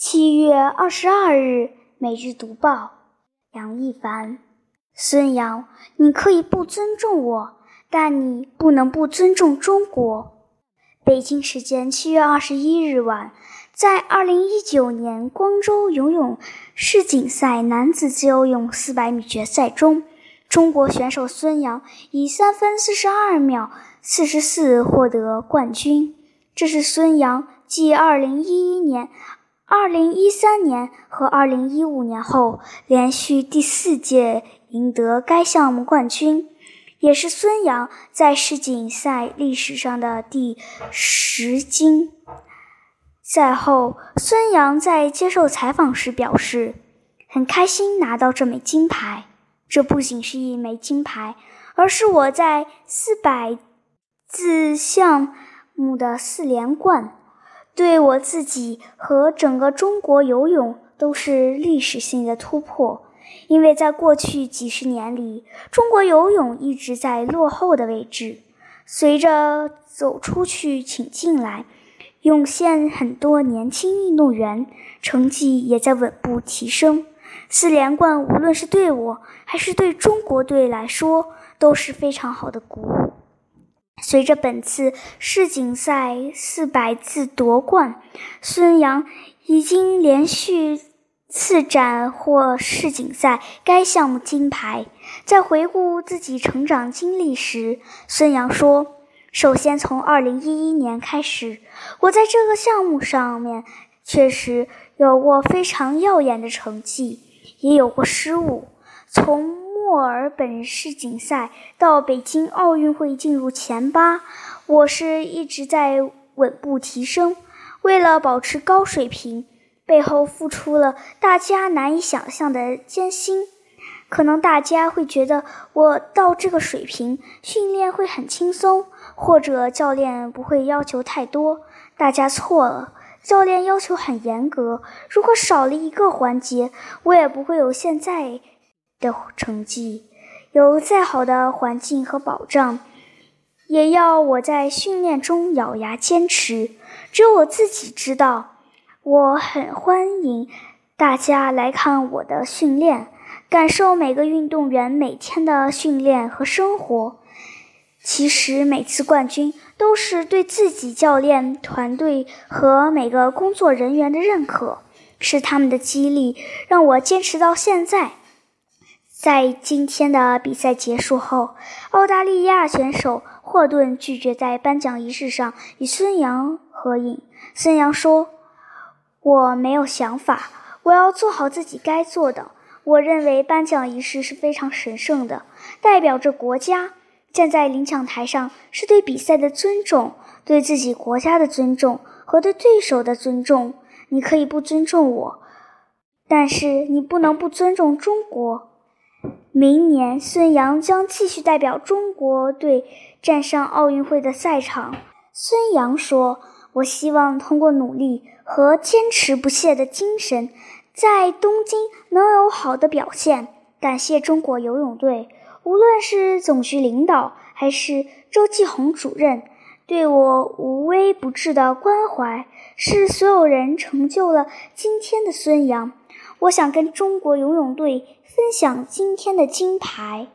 七月二十二日，《每日读报》杨一凡、孙杨，你可以不尊重我，但你不能不尊重中国。北京时间七月二十一日晚，在二零一九年光州游泳世锦赛男子自由泳四百米决赛中，中国选手孙杨以三分四十二秒四十四获得冠军。这是孙杨继二零一一年。二零一三年和二零一五年后，连续第四届赢得该项目冠军，也是孙杨在世锦赛历史上的第十金。赛后，孙杨在接受采访时表示，很开心拿到这枚金牌。这不仅是一枚金牌，而是我在四百字项目的四连冠。对我自己和整个中国游泳都是历史性的突破，因为在过去几十年里，中国游泳一直在落后的位置。随着“走出去，请进来”涌现，很多年轻运动员成绩也在稳步提升。四连冠，无论是对我还是对中国队来说，都是非常好的鼓舞。随着本次世锦赛四百次夺冠，孙杨已经连续四斩获世锦赛该项目金牌。在回顾自己成长经历时，孙杨说：“首先，从2011年开始，我在这个项目上面确实有过非常耀眼的成绩，也有过失误。从墨尔本世锦赛到北京奥运会进入前八，我是一直在稳步提升。为了保持高水平，背后付出了大家难以想象的艰辛。可能大家会觉得我到这个水平训练会很轻松，或者教练不会要求太多。大家错了，教练要求很严格。如果少了一个环节，我也不会有现在。的成绩，有再好的环境和保障，也要我在训练中咬牙坚持。只有我自己知道。我很欢迎大家来看我的训练，感受每个运动员每天的训练和生活。其实每次冠军都是对自己、教练团队和每个工作人员的认可，是他们的激励，让我坚持到现在。在今天的比赛结束后，澳大利亚选手霍顿拒绝在颁奖仪式上与孙杨合影。孙杨说：“我没有想法，我要做好自己该做的。我认为颁奖仪式是非常神圣的，代表着国家。站在领奖台上是对比赛的尊重，对自己国家的尊重和对对手的尊重。你可以不尊重我，但是你不能不尊重中国。”明年，孙杨将继续代表中国队站上奥运会的赛场。孙杨说：“我希望通过努力和坚持不懈的精神，在东京能有好的表现。感谢中国游泳队，无论是总局领导还是周继红主任对我无微不至的关怀，是所有人成就了今天的孙杨。”我想跟中国游泳队分享今天的金牌。